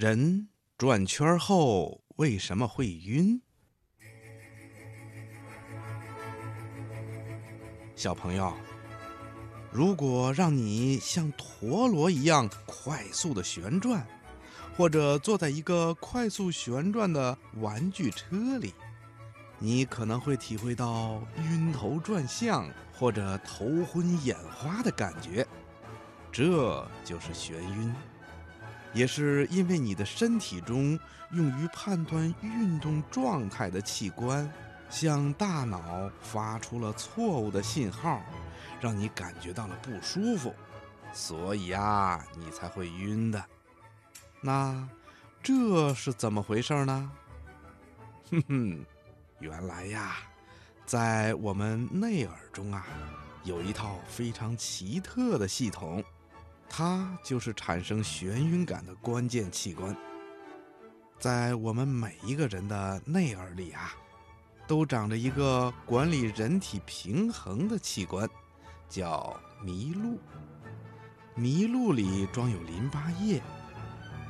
人转圈后为什么会晕？小朋友，如果让你像陀螺一样快速的旋转，或者坐在一个快速旋转的玩具车里，你可能会体会到晕头转向或者头昏眼花的感觉，这就是眩晕。也是因为你的身体中用于判断运动状态的器官，向大脑发出了错误的信号，让你感觉到了不舒服，所以啊，你才会晕的。那这是怎么回事呢？哼哼，原来呀，在我们内耳中啊，有一套非常奇特的系统。它就是产生眩晕感的关键器官。在我们每一个人的内耳里啊，都长着一个管理人体平衡的器官，叫麋鹿。麋鹿里装有淋巴液，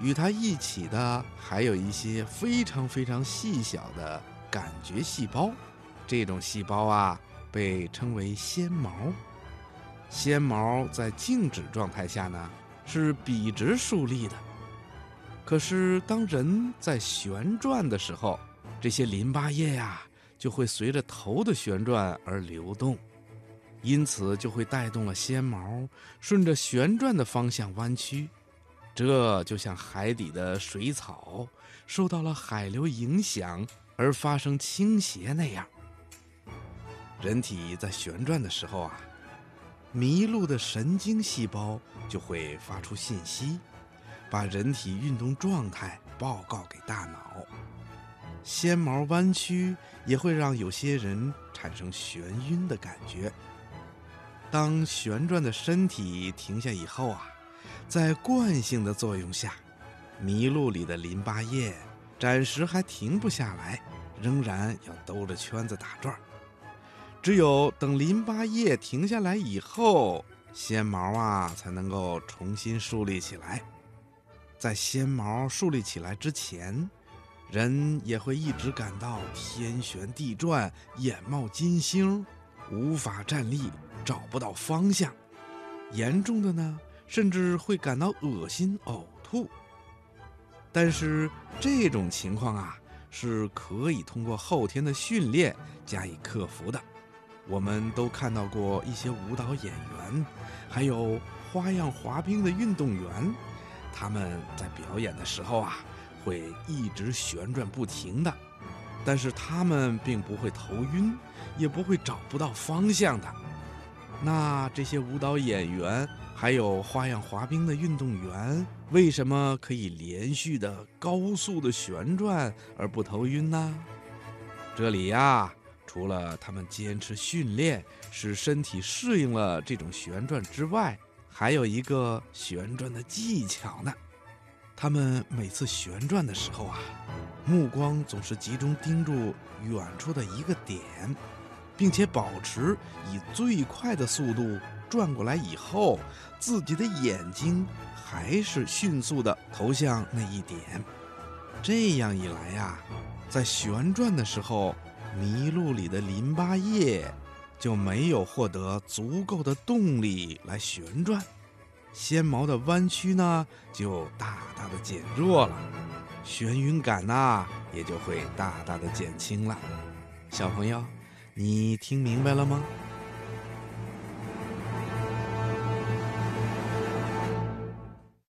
与它一起的还有一些非常非常细小的感觉细胞。这种细胞啊，被称为纤毛。纤毛在静止状态下呢，是笔直竖立的。可是当人在旋转的时候，这些淋巴液呀就会随着头的旋转而流动，因此就会带动了纤毛顺着旋转的方向弯曲。这就像海底的水草受到了海流影响而发生倾斜那样。人体在旋转的时候啊。麋鹿的神经细胞就会发出信息，把人体运动状态报告给大脑。纤毛弯曲也会让有些人产生眩晕的感觉。当旋转的身体停下以后啊，在惯性的作用下，麋鹿里的淋巴液暂时还停不下来，仍然要兜着圈子打转。只有等淋巴液停下来以后，纤毛啊才能够重新竖立起来。在纤毛竖立起来之前，人也会一直感到天旋地转、眼冒金星，无法站立，找不到方向。严重的呢，甚至会感到恶心、呕吐。但是这种情况啊，是可以通过后天的训练加以克服的。我们都看到过一些舞蹈演员，还有花样滑冰的运动员，他们在表演的时候啊，会一直旋转不停的，但是他们并不会头晕，也不会找不到方向的。那这些舞蹈演员还有花样滑冰的运动员，为什么可以连续的高速的旋转而不头晕呢？这里呀。除了他们坚持训练，使身体适应了这种旋转之外，还有一个旋转的技巧呢。他们每次旋转的时候啊，目光总是集中盯住远处的一个点，并且保持以最快的速度转过来以后，自己的眼睛还是迅速的投向那一点。这样一来呀，在旋转的时候。麋鹿里的淋巴液就没有获得足够的动力来旋转，纤毛的弯曲呢就大大的减弱了，眩晕感呐也就会大大的减轻了。小朋友，你听明白了吗？